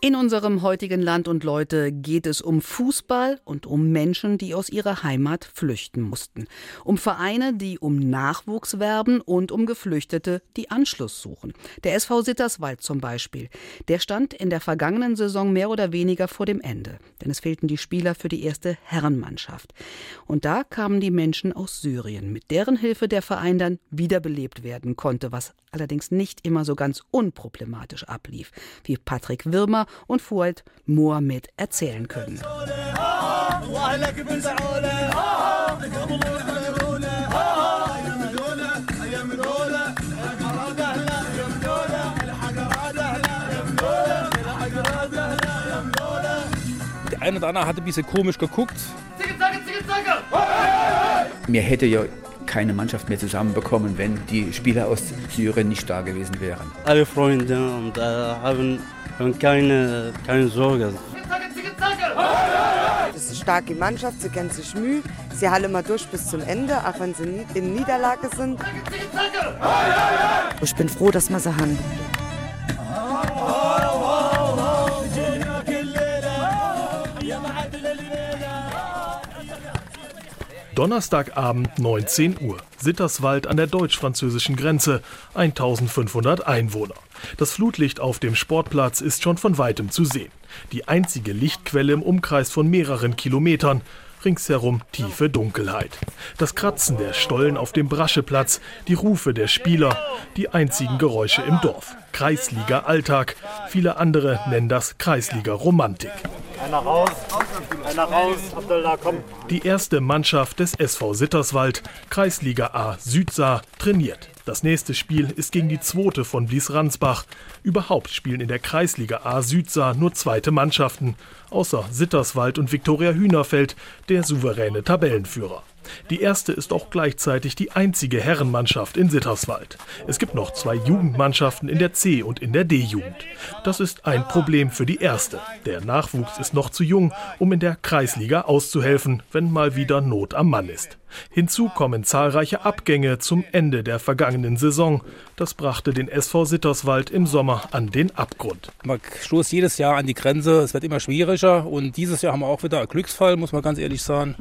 In unserem heutigen Land und Leute geht es um Fußball und um Menschen, die aus ihrer Heimat flüchten mussten. Um Vereine, die um Nachwuchs werben und um Geflüchtete, die Anschluss suchen. Der SV Sitterswald zum Beispiel. Der stand in der vergangenen Saison mehr oder weniger vor dem Ende. Denn es fehlten die Spieler für die erste Herrenmannschaft. Und da kamen die Menschen aus Syrien, mit deren Hilfe der Verein dann wiederbelebt werden konnte, was allerdings nicht immer so ganz unproblematisch ablief, wie Patrick Wirmer und Fuad Mohamed erzählen können. Der eine oder andere hatte ein bisschen komisch geguckt. Mir hätte ja keine Mannschaft mehr zusammenbekommen, wenn die Spieler aus Syrien nicht da gewesen wären. Alle Freunde und äh, haben keine, keine Sorge. Das ist eine starke Mannschaft, sie kennen sich Mühe. Sie halten immer durch bis zum Ende, auch wenn sie in Niederlage sind. Ich bin froh, dass wir sie haben. Donnerstagabend 19 Uhr. Sitterswald an der deutsch-französischen Grenze. 1500 Einwohner. Das Flutlicht auf dem Sportplatz ist schon von weitem zu sehen. Die einzige Lichtquelle im Umkreis von mehreren Kilometern. Ringsherum tiefe Dunkelheit. Das Kratzen der Stollen auf dem Brascheplatz, die Rufe der Spieler, die einzigen Geräusche im Dorf. Kreisliga-Alltag. Viele andere nennen das Kreisliga-Romantik. Einer raus, einer raus, Abdullah, komm. Die erste Mannschaft des SV Sitterswald, Kreisliga A Südsaar, trainiert. Das nächste Spiel ist gegen die zweite von Blies-Ransbach. Überhaupt spielen in der Kreisliga A Südsaar nur zweite Mannschaften, außer Sitterswald und Viktoria Hühnerfeld, der souveräne Tabellenführer. Die erste ist auch gleichzeitig die einzige Herrenmannschaft in Sitterswald. Es gibt noch zwei Jugendmannschaften in der C- und in der D-Jugend. Das ist ein Problem für die erste. Der Nachwuchs ist noch zu jung, um in der Kreisliga auszuhelfen, wenn mal wieder Not am Mann ist. Hinzu kommen zahlreiche Abgänge zum Ende der vergangenen Saison. Das brachte den SV Sitterswald im Sommer an den Abgrund. Man stoßt jedes Jahr an die Grenze, es wird immer schwieriger und dieses Jahr haben wir auch wieder einen Glücksfall, muss man ganz ehrlich sagen,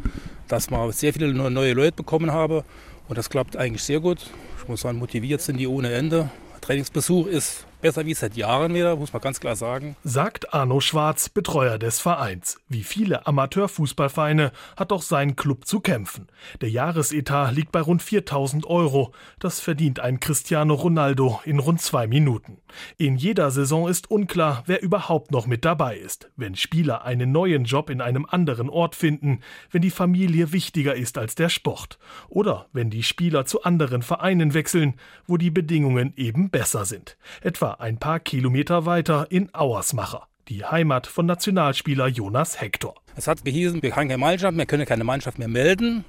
dass wir sehr viele neue Leute bekommen haben und das klappt eigentlich sehr gut. Ich muss sagen, motiviert sind die ohne Ende. Trainingsbesuch ist besser wie seit Jahren wieder, muss man ganz klar sagen. Sagt Arno Schwarz, Betreuer des Vereins. Wie viele Amateurfußballvereine hat auch sein Club zu kämpfen. Der Jahresetat liegt bei rund 4000 Euro. Das verdient ein Cristiano Ronaldo in rund zwei Minuten. In jeder Saison ist unklar, wer überhaupt noch mit dabei ist. Wenn Spieler einen neuen Job in einem anderen Ort finden, wenn die Familie wichtiger ist als der Sport. Oder wenn die Spieler zu anderen Vereinen wechseln, wo die Bedingungen eben besser sind. Etwa ein paar Kilometer weiter in Auersmacher, die Heimat von Nationalspieler Jonas Hector. Es hat gehießen, wir haben keine Mannschaft, wir können keine Mannschaft mehr melden.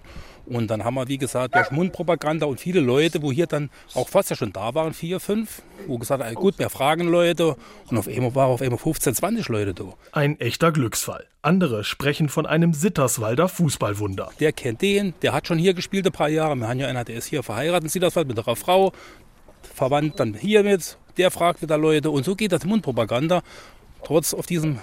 Und dann haben wir, wie gesagt, durch Mundpropaganda und viele Leute, wo hier dann auch fast ja schon da waren, vier, fünf, wo gesagt haben, gut, wir fragen Leute. Und auf einmal waren auf einmal 15, 20 Leute da. Ein echter Glücksfall. Andere sprechen von einem Sitterswalder Fußballwunder. Der kennt den, der hat schon hier gespielt ein paar Jahre. Wir haben ja einer, der ist hier verheiratet in Sitterswald mit einer Frau, verwandt dann hier mit. Der fragt wieder Leute und so geht das Mundpropaganda, trotz auf diesem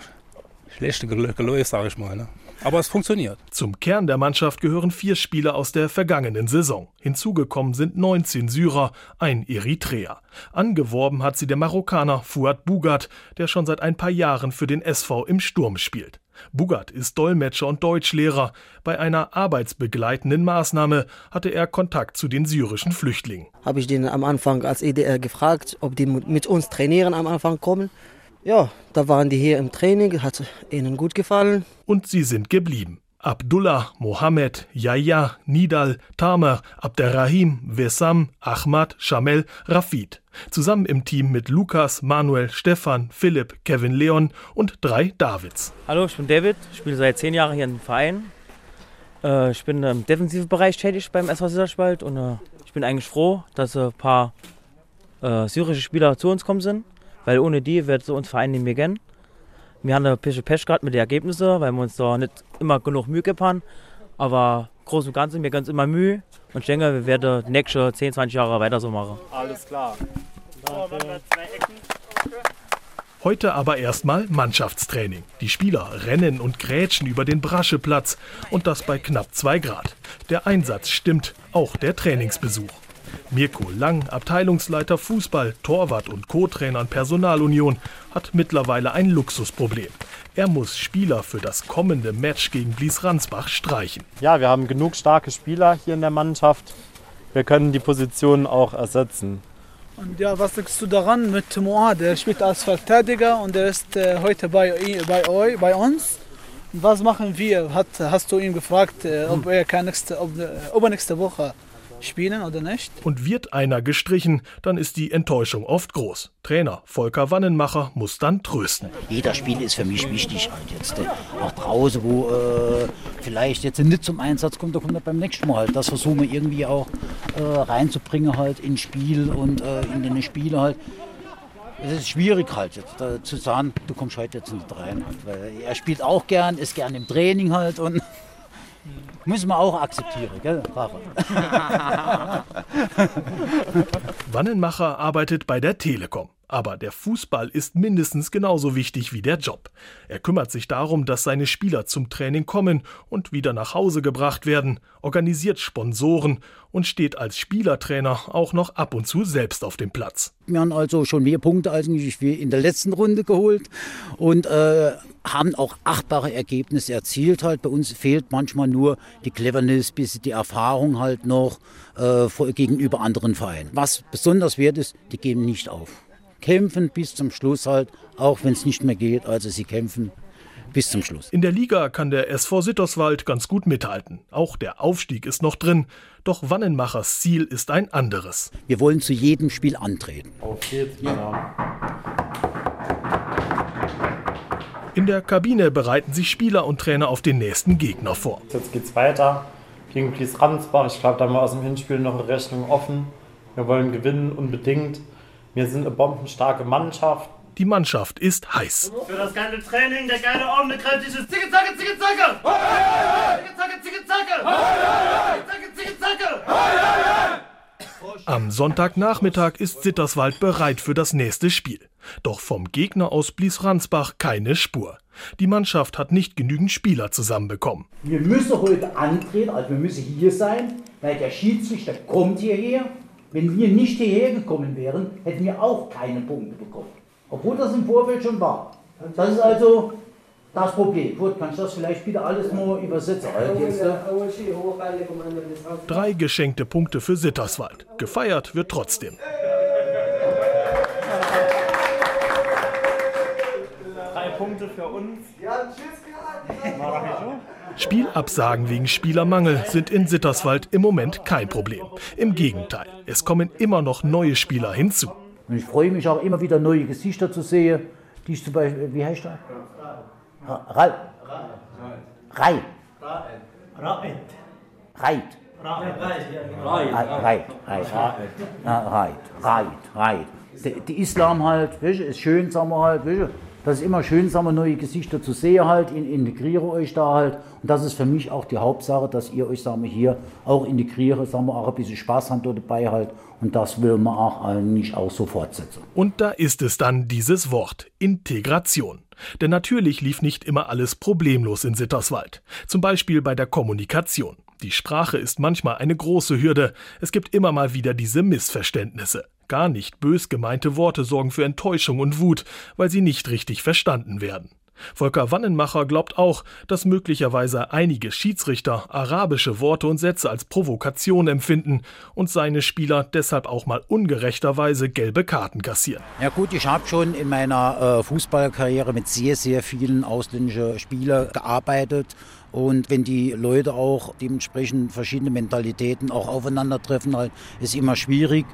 schlechten Geläuf, sage ich mal. Ne? Aber es funktioniert. Zum Kern der Mannschaft gehören vier Spieler aus der vergangenen Saison. Hinzugekommen sind 19 Syrer, ein Eritreer. Angeworben hat sie der Marokkaner Fuad Bugat, der schon seit ein paar Jahren für den SV im Sturm spielt. Bugat ist Dolmetscher und Deutschlehrer. Bei einer arbeitsbegleitenden Maßnahme hatte er Kontakt zu den syrischen Flüchtlingen. Habe ich den am Anfang als EDR gefragt, ob die mit uns trainieren am Anfang kommen. Ja, da waren die hier im Training, hat ihnen gut gefallen. Und sie sind geblieben. Abdullah, Mohammed, Yahya, Nidal, Tamer, Abderrahim, Wessam, Ahmad, Shamel, Rafid. Zusammen im Team mit Lukas, Manuel, Stefan, Philipp, Kevin Leon und drei Davids. Hallo, ich bin David, spiele seit zehn Jahren hier im Verein. Äh, ich bin im defensiven Bereich tätig beim SV Sitterspalt und äh, ich bin eigentlich froh, dass ein paar äh, syrische Spieler zu uns kommen sind, weil ohne die wird so uns Verein nicht mehr gehen. Wir haben ein bisschen Pech gehabt mit den Ergebnissen, weil wir uns da nicht immer genug Mühe gegeben haben. Aber groß und ganzen, wir ganz immer Mühe. Und ich denke, wir werden die nächsten 10, 20 Jahre weiter so machen. Alles klar. Heute aber erstmal Mannschaftstraining. Die Spieler rennen und grätschen über den Brascheplatz und das bei knapp 2 Grad. Der Einsatz stimmt, auch der Trainingsbesuch. Mirko Lang, Abteilungsleiter Fußball, Torwart und Co-Trainer an Personalunion, hat mittlerweile ein Luxusproblem. Er muss Spieler für das kommende Match gegen Blies-Ransbach streichen. Ja, wir haben genug starke Spieler hier in der Mannschaft. Wir können die Positionen auch ersetzen. Und ja, was sagst du daran mit Moa? Der spielt als Verteidiger und er ist äh, heute bei, bei euch, bei uns. Und was machen wir? Hat, hast du ihn gefragt, äh, ob er keine nächste, ob, äh, ob er nächste Woche spielen oder nicht? Und wird einer gestrichen, dann ist die Enttäuschung oft groß. Trainer Volker Wannenmacher muss dann trösten. Jeder Spiel ist für mich wichtig. Halt jetzt, äh, auch draußen, wo äh, vielleicht jetzt nicht zum Einsatz kommt, da kommt er beim nächsten Mal halt. Das versuchen wir irgendwie auch äh, reinzubringen halt ins Spiel und äh, in den Spiele halt. Es ist schwierig halt jetzt äh, zu sagen, du kommst heute jetzt nicht rein. Halt, weil er spielt auch gern, ist gern im Training halt und müssen wir auch akzeptieren, gell, Rafa? Wannenmacher arbeitet bei der Telekom. Aber der Fußball ist mindestens genauso wichtig wie der Job. Er kümmert sich darum, dass seine Spieler zum Training kommen und wieder nach Hause gebracht werden, organisiert Sponsoren und steht als Spielertrainer auch noch ab und zu selbst auf dem Platz. Wir haben also schon mehr Punkte als wir in der letzten Runde geholt und äh, haben auch achtbare Ergebnisse erzielt. Halt. Bei uns fehlt manchmal nur die Cleverness, bis die Erfahrung halt noch äh, gegenüber anderen Vereinen. Was besonders wert ist, die geben nicht auf kämpfen bis zum Schluss halt, auch wenn es nicht mehr geht. Also sie kämpfen bis zum Schluss. In der Liga kann der SV Sitterswald ganz gut mithalten. Auch der Aufstieg ist noch drin. Doch Wannenmachers Ziel ist ein anderes. Wir wollen zu jedem Spiel antreten. Auf geht's, ja. In der Kabine bereiten sich Spieler und Trainer auf den nächsten Gegner vor. Jetzt geht's weiter gegen Blies Ransbach. Ich glaube, da haben wir aus dem Hinspiel noch eine Rechnung offen. Wir wollen gewinnen unbedingt. Wir sind eine bombenstarke Mannschaft. Die Mannschaft ist heiß. Für das geile Training, der geile Augenblick, kräftiges Zicke, Zacke, Zicke, Zacke! Zicke, Zacke, Zicke, Zacke! Zicke, Zicke, Zacke! Am Sonntagnachmittag ist Sitterswald bereit für das nächste Spiel. Doch vom Gegner aus Blies-Ransbach keine Spur. Die Mannschaft hat nicht genügend Spieler zusammenbekommen. Wir müssen heute antreten, also wir müssen hier sein, weil der Schiedsrichter kommt hierher wenn wir nicht hierher gekommen wären, hätten wir auch keine Punkte bekommen. Obwohl das im Vorfeld schon war. Das ist also das Problem. Gut, kannst du das vielleicht wieder alles mal übersetzen? Drei geschenkte Punkte für Sitterswald. Gefeiert wird trotzdem. Drei Punkte für uns. Ja, tschüss, Spielabsagen wegen Spielermangel sind in Sitterswald im Moment kein Problem. Im Gegenteil, es kommen immer noch neue Spieler hinzu. Und ich freue mich auch immer wieder neue Gesichter zu sehen, die ist zum Beispiel, wie heißt der? er? Ralf. Reit. Reit. Reit. Reit. Reit. Reit. Reit. Der Islam halt, ist schön, sagen wir halt, das ist immer schön, sagen wir, neue Gesichter zu sehen halt, in, integriere euch da halt. Und das ist für mich auch die Hauptsache, dass ihr euch, sagen wir, hier auch integriere, sagen wir, auch ein bisschen Spaß habt dabei halt. Und das will man auch eigentlich auch so fortsetzen. Und da ist es dann dieses Wort, Integration. Denn natürlich lief nicht immer alles problemlos in Sitterswald. Zum Beispiel bei der Kommunikation. Die Sprache ist manchmal eine große Hürde. Es gibt immer mal wieder diese Missverständnisse. Gar nicht bös gemeinte Worte sorgen für Enttäuschung und Wut, weil sie nicht richtig verstanden werden. Volker Wannenmacher glaubt auch, dass möglicherweise einige Schiedsrichter arabische Worte und Sätze als Provokation empfinden und seine Spieler deshalb auch mal ungerechterweise gelbe Karten kassieren. Ja gut, ich habe schon in meiner äh, Fußballkarriere mit sehr, sehr vielen ausländischen Spielern gearbeitet und wenn die Leute auch dementsprechend verschiedene Mentalitäten auch aufeinandertreffen, halt, ist immer schwierig.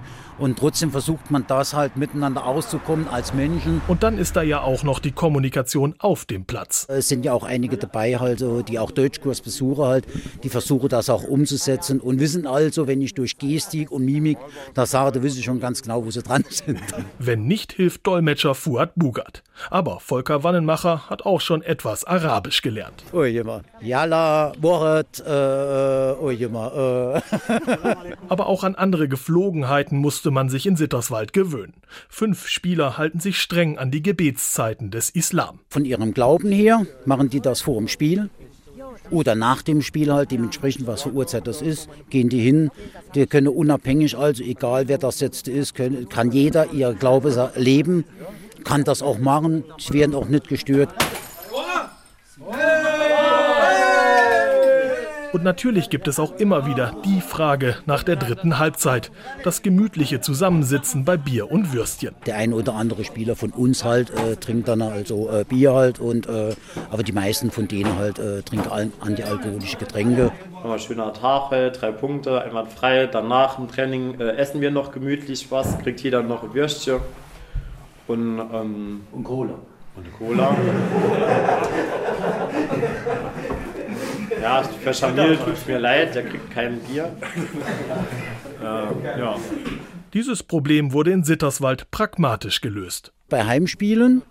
Und trotzdem versucht man das halt miteinander auszukommen als Menschen. Und dann ist da ja auch noch die Kommunikation auf dem Platz. Es sind ja auch einige dabei, halt, die auch Deutschkurs besuchen, halt, die versuchen das auch umzusetzen und wissen also, wenn ich durch Gestik und Mimik das sage, da wissen sie schon ganz genau, wo sie dran sind. Wenn nicht, hilft Dolmetscher Fuad Bugat. Aber Volker Wannenmacher hat auch schon etwas Arabisch gelernt. Oh, jemand. Yalla, Borat, äh, oh immer. Äh. Aber auch an andere Geflogenheiten musste man sich in Sitterswald gewöhnen. Fünf Spieler halten sich streng an die Gebetszeiten des Islam. Von ihrem Glauben her machen die das vor dem Spiel oder nach dem Spiel halt, dementsprechend was für Uhrzeit das ist, gehen die hin. Die können unabhängig, also egal wer das jetzt ist, können, kann jeder ihr Glaube leben, kann das auch machen. Sie werden auch nicht gestört. Und natürlich gibt es auch immer wieder die Frage nach der dritten Halbzeit. Das gemütliche Zusammensitzen bei Bier und Würstchen. Der ein oder andere Spieler von uns halt äh, trinkt dann also äh, Bier halt und äh, aber die meisten von denen halt äh, trinken antialkoholische Getränke. Nochmal schöner Tafel, drei Punkte, einmal frei. Danach im Training äh, essen wir noch gemütlich was, kriegt jeder noch ein Würstchen und, ähm, und Cola. Und Cola. Ja, für Schamil tut es mir leid, der kriegt kein Bier. äh, ja. Dieses Problem wurde in Sitterswald pragmatisch gelöst. Bei Heimspielen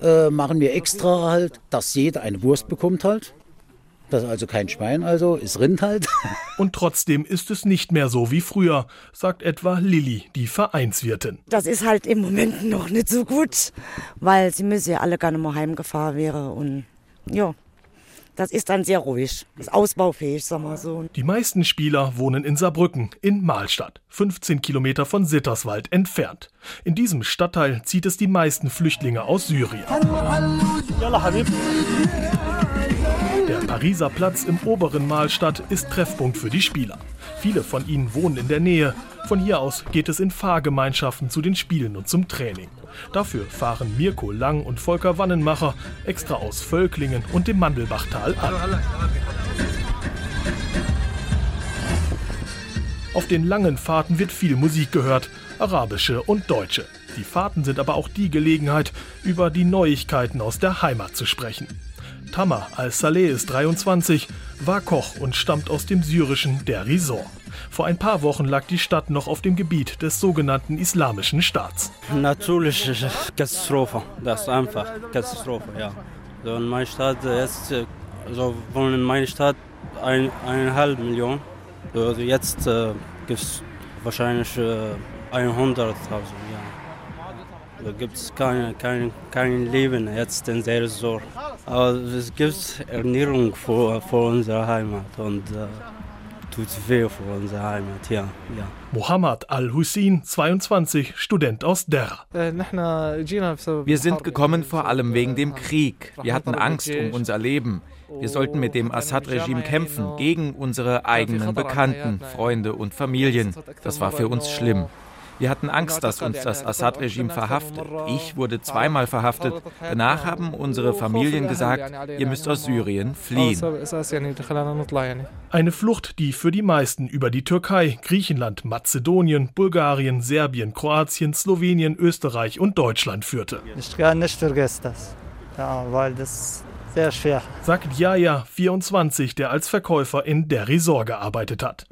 äh, machen wir extra halt, dass jeder eine Wurst bekommt halt. Das ist also kein Schwein, also ist Rind halt. Und trotzdem ist es nicht mehr so wie früher, sagt etwa Lilly, die Vereinswirtin. Das ist halt im Moment noch nicht so gut, weil sie müssen ja alle gerne mal heimgefahren wäre und ja. Das ist dann sehr ruhig, ist ausbaufähig, sagen wir so. Die meisten Spieler wohnen in Saarbrücken, in Mahlstadt, 15 Kilometer von Sitterswald entfernt. In diesem Stadtteil zieht es die meisten Flüchtlinge aus Syrien. Der Pariser Platz im oberen Mahlstadt ist Treffpunkt für die Spieler. Viele von ihnen wohnen in der Nähe. Von hier aus geht es in Fahrgemeinschaften zu den Spielen und zum Training. Dafür fahren Mirko Lang und Volker Wannenmacher extra aus Völklingen und dem Mandelbachtal an. Auf den langen Fahrten wird viel Musik gehört, arabische und deutsche. Die Fahrten sind aber auch die Gelegenheit, über die Neuigkeiten aus der Heimat zu sprechen. Tamar al-Saleh ist 23, war Koch und stammt aus dem syrischen Der Risor. Vor ein paar Wochen lag die Stadt noch auf dem Gebiet des sogenannten Islamischen Staats. Natürlich Katastrophe, das ist einfach Katastrophe, ja. So in meiner Stadt jetzt, also wohnen in meiner Stadt ein, eineinhalb Millionen. Also jetzt äh, gibt es wahrscheinlich äh, 100.000, ja. Da gibt es kein, kein, kein Leben jetzt in der Resort. Aber es gibt Ernährung für, für unsere Heimat und äh, tut weh für unsere Heimat, ja. ja. Mohammed Al-Hussein, 22, Student aus Derra. Wir sind gekommen vor allem wegen dem Krieg. Wir hatten Angst um unser Leben. Wir sollten mit dem Assad-Regime kämpfen, gegen unsere eigenen Bekannten, Freunde und Familien. Das war für uns schlimm. Wir hatten Angst, dass uns das Assad-Regime verhaftet. Ich wurde zweimal verhaftet. Danach haben unsere Familien gesagt, ihr müsst aus Syrien fliehen. Eine Flucht, die für die meisten über die Türkei, Griechenland, Mazedonien, Bulgarien, Serbien, Kroatien, Slowenien, Österreich und Deutschland führte. Ich kann nicht vergessen das, ja, weil das sehr schwer. Sagt Jaja, 24, der als Verkäufer in Derisor gearbeitet hat.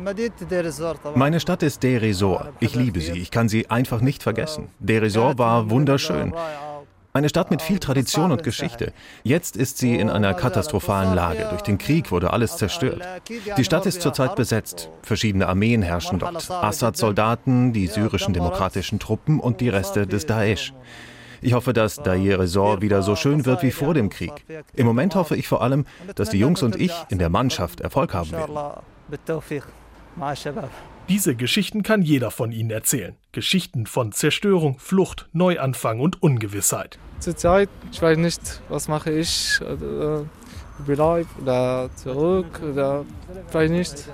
Meine Stadt ist Derisor. Ich liebe sie. Ich kann sie einfach nicht vergessen. Derisor war wunderschön. Eine Stadt mit viel Tradition und Geschichte. Jetzt ist sie in einer katastrophalen Lage. Durch den Krieg wurde alles zerstört. Die Stadt ist zurzeit besetzt. Verschiedene Armeen herrschen dort. Assad-Soldaten, die syrischen demokratischen Truppen und die Reste des Daesh. Ich hoffe, dass Dair Resort wieder so schön wird wie vor dem Krieg. Im Moment hoffe ich vor allem, dass die Jungs und ich in der Mannschaft Erfolg haben werden. Diese Geschichten kann jeder von Ihnen erzählen. Geschichten von Zerstörung, Flucht, Neuanfang und Ungewissheit. Zurzeit, ich weiß nicht, was mache ich. Äh, bleib oder zurück oder vielleicht nicht.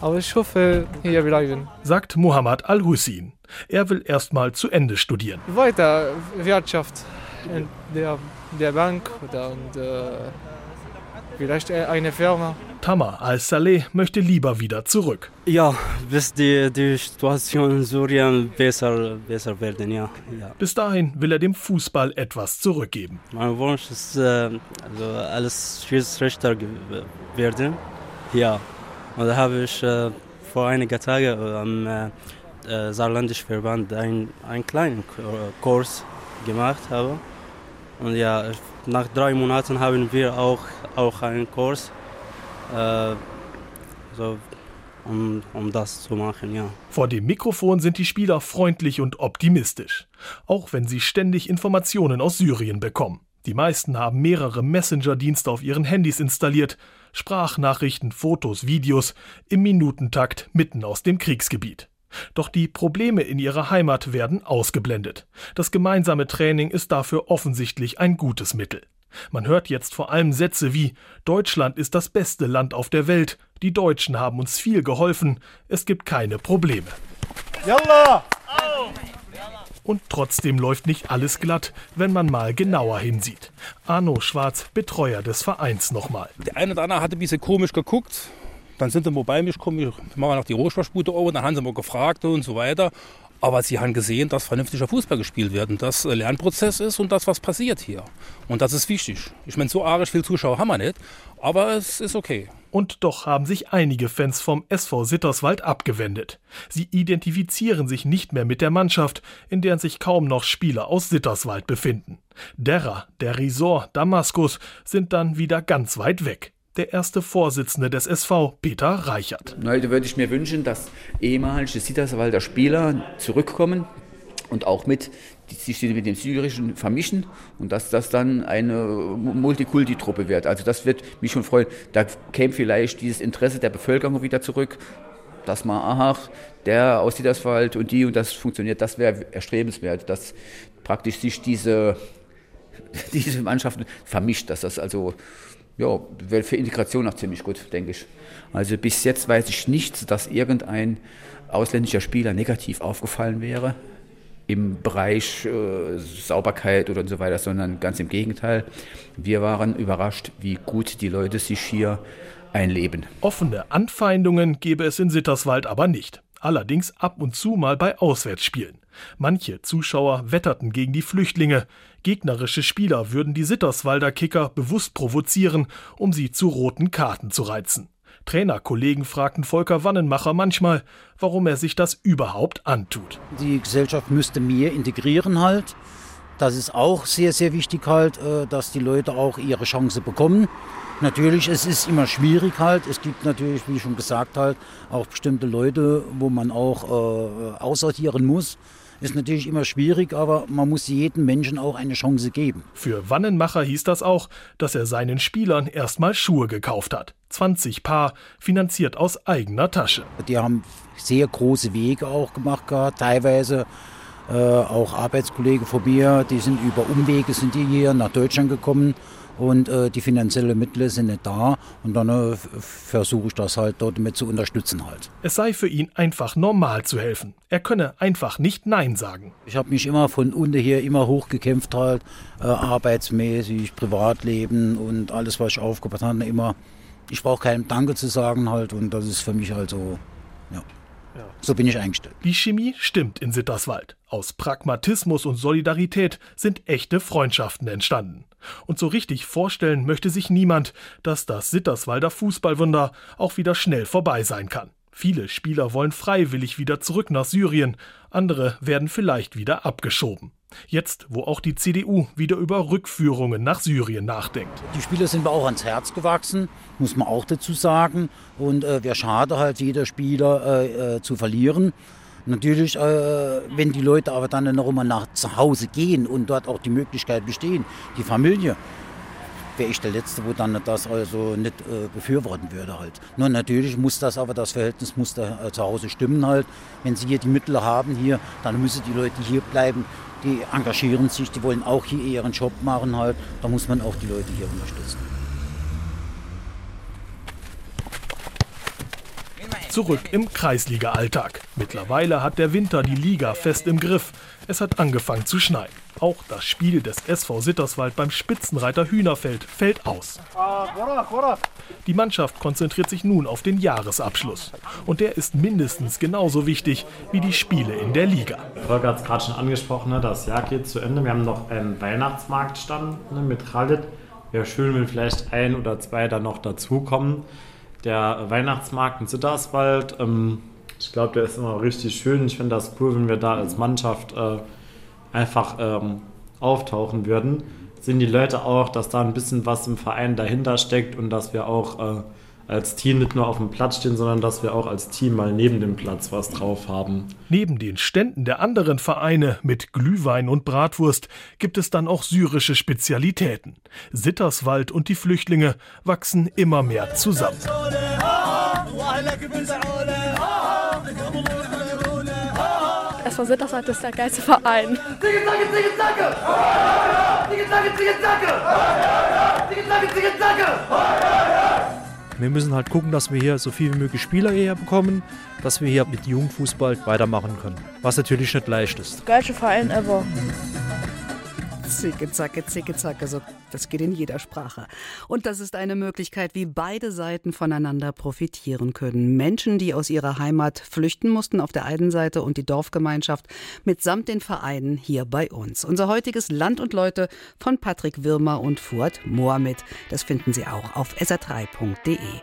Aber ich hoffe, hier bleiben. Sagt Mohammed Al-Hussein. Er will erstmal zu Ende studieren. Weiter Wirtschaft in der, der Bank oder und, äh, vielleicht eine Firma. Tamar al-Saleh möchte lieber wieder zurück. Ja, bis die, die Situation in Syrien besser, besser werden, ja, ja. Bis dahin will er dem Fußball etwas zurückgeben. Mein Wunsch ist, äh, also alles Schiedsrichter werden. Ja, und da habe ich äh, vor einigen Tagen am äh, äh, Saarländischen Verband einen, einen kleinen Kurs gemacht. Habe. Und ja, nach drei Monaten haben wir auch, auch einen Kurs äh, so, um, um das zu machen, ja. Vor dem Mikrofon sind die Spieler freundlich und optimistisch, auch wenn sie ständig Informationen aus Syrien bekommen. Die meisten haben mehrere Messenger-Dienste auf ihren Handys installiert, Sprachnachrichten, Fotos, Videos im Minutentakt mitten aus dem Kriegsgebiet. Doch die Probleme in ihrer Heimat werden ausgeblendet. Das gemeinsame Training ist dafür offensichtlich ein gutes Mittel. Man hört jetzt vor allem Sätze wie Deutschland ist das beste Land auf der Welt, die Deutschen haben uns viel geholfen, es gibt keine Probleme. Yalla! Und trotzdem läuft nicht alles glatt, wenn man mal genauer hinsieht. Arno Schwarz, Betreuer des Vereins nochmal. Der eine oder andere hat ein bisschen komisch geguckt. Dann sind sie mal bei mich gekommen, wir machen noch die Rohstoffspute oben, dann haben sie mal gefragt und so weiter. Aber sie haben gesehen, dass vernünftiger Fußball gespielt wird und das Lernprozess ist und das, was passiert hier. Und das ist wichtig. Ich meine, so arisch viele Zuschauer haben wir nicht, aber es ist okay. Und doch haben sich einige Fans vom SV Sitterswald abgewendet. Sie identifizieren sich nicht mehr mit der Mannschaft, in der sich kaum noch Spieler aus Sitterswald befinden. Derra, der Resort, Damaskus sind dann wieder ganz weit weg der erste Vorsitzende des SV, Peter Reichert. Heute würde ich mir wünschen, dass ehemalige Sitterswalder Spieler zurückkommen und auch mit sich mit dem Syrischen vermischen und dass das dann eine Multikulti-Truppe wird. Also das wird mich schon freuen. Da käme vielleicht dieses Interesse der Bevölkerung wieder zurück, dass man, aha, der aus Sitterswald und die und das funktioniert, das wäre erstrebenswert, dass praktisch sich diese, diese Mannschaften vermischt, dass das also ja, wäre für Integration auch ziemlich gut, denke ich. Also bis jetzt weiß ich nicht, dass irgendein ausländischer Spieler negativ aufgefallen wäre im Bereich äh, Sauberkeit oder so weiter, sondern ganz im Gegenteil. Wir waren überrascht, wie gut die Leute sich hier einleben. Offene Anfeindungen gäbe es in Sitterswald aber nicht. Allerdings ab und zu mal bei Auswärtsspielen. Manche Zuschauer wetterten gegen die Flüchtlinge. Gegnerische Spieler würden die Sitterswalder Kicker bewusst provozieren, um sie zu roten Karten zu reizen. Trainerkollegen fragten Volker Wannenmacher manchmal, warum er sich das überhaupt antut. Die Gesellschaft müsste mehr integrieren halt. Das ist auch sehr, sehr wichtig halt, äh, dass die Leute auch ihre Chance bekommen. Natürlich, es ist immer schwierig halt. Es gibt natürlich, wie schon gesagt halt, auch bestimmte Leute, wo man auch äh, aussortieren muss. Ist natürlich immer schwierig, aber man muss jedem Menschen auch eine Chance geben. Für Wannenmacher hieß das auch, dass er seinen Spielern erstmal Schuhe gekauft hat. 20 Paar, finanziert aus eigener Tasche. Die haben sehr große Wege auch gemacht gehabt, teilweise äh, auch Arbeitskollegen von mir, die sind über Umwege sind die hier nach Deutschland gekommen und äh, die finanziellen Mittel sind nicht da und dann äh, versuche ich das halt dort mit zu unterstützen halt. Es sei für ihn einfach normal zu helfen. Er könne einfach nicht Nein sagen. Ich habe mich immer von unten her immer hochgekämpft halt, äh, arbeitsmäßig, Privatleben und alles, was ich aufgebaut habe, immer. Ich brauche keinem Danke zu sagen halt und das ist für mich halt so, ja. Ja. So bin ich eingestellt. Die Chemie stimmt in Sitterswald. Aus Pragmatismus und Solidarität sind echte Freundschaften entstanden. Und so richtig vorstellen möchte sich niemand, dass das Sitterswalder Fußballwunder auch wieder schnell vorbei sein kann. Viele Spieler wollen freiwillig wieder zurück nach Syrien, andere werden vielleicht wieder abgeschoben. Jetzt, wo auch die CDU wieder über Rückführungen nach Syrien nachdenkt. Die Spieler sind mir auch ans Herz gewachsen, muss man auch dazu sagen. Und äh, wäre schade, halt jeder Spieler äh, äh, zu verlieren. Natürlich, äh, wenn die Leute aber dann noch immer nach zu Hause gehen und dort auch die Möglichkeit bestehen, die Familie, wäre ich der Letzte, wo dann das also nicht äh, befürworten würde halt. Nur natürlich muss das aber, das Verhältnis muss da äh, zu Hause stimmen halt. Wenn sie hier die Mittel haben hier, dann müssen die Leute hier bleiben. Die engagieren sich, die wollen auch hier ihren Job machen halt. Da muss man auch die Leute hier unterstützen. Zurück im Kreisliga-Alltag. Mittlerweile hat der Winter die Liga fest im Griff. Es hat angefangen zu schneien. Auch das Spiel des SV Sitterswald beim Spitzenreiter Hühnerfeld fällt aus. Die Mannschaft konzentriert sich nun auf den Jahresabschluss. Und der ist mindestens genauso wichtig wie die Spiele in der Liga. Volker hat es gerade schon angesprochen, ne? das Jahr geht zu Ende. Wir haben noch einen Weihnachtsmarktstand ne, mit Khalid. Wäre schön, wenn vielleicht ein oder zwei da noch dazukommen der Weihnachtsmarkt in Sitterswald. Ähm, ich glaube, der ist immer richtig schön. Ich finde das cool, wenn wir da als Mannschaft äh, einfach ähm, auftauchen würden. Sehen die Leute auch, dass da ein bisschen was im Verein dahinter steckt und dass wir auch äh, als Team nicht nur auf dem Platz stehen, sondern dass wir auch als Team mal neben dem Platz was drauf haben. Neben den Ständen der anderen Vereine mit Glühwein und Bratwurst gibt es dann auch syrische Spezialitäten. Sitterswald und die Flüchtlinge wachsen immer mehr zusammen. SV Sitterswald ist der geilste Verein. Wir müssen halt gucken, dass wir hier so viel wie möglich Spieler hierher bekommen, dass wir hier mit Jugendfußball weitermachen können. Was natürlich nicht leicht ist. Geilste Verein ever. Zicke, zacke, zicke, zacke. So, das geht in jeder Sprache. Und das ist eine Möglichkeit, wie beide Seiten voneinander profitieren können. Menschen, die aus ihrer Heimat flüchten mussten auf der einen Seite und die Dorfgemeinschaft mitsamt den Vereinen hier bei uns. Unser heutiges Land und Leute von Patrick Wirmer und Fuad Mohamed. Das finden Sie auch auf sr3.de.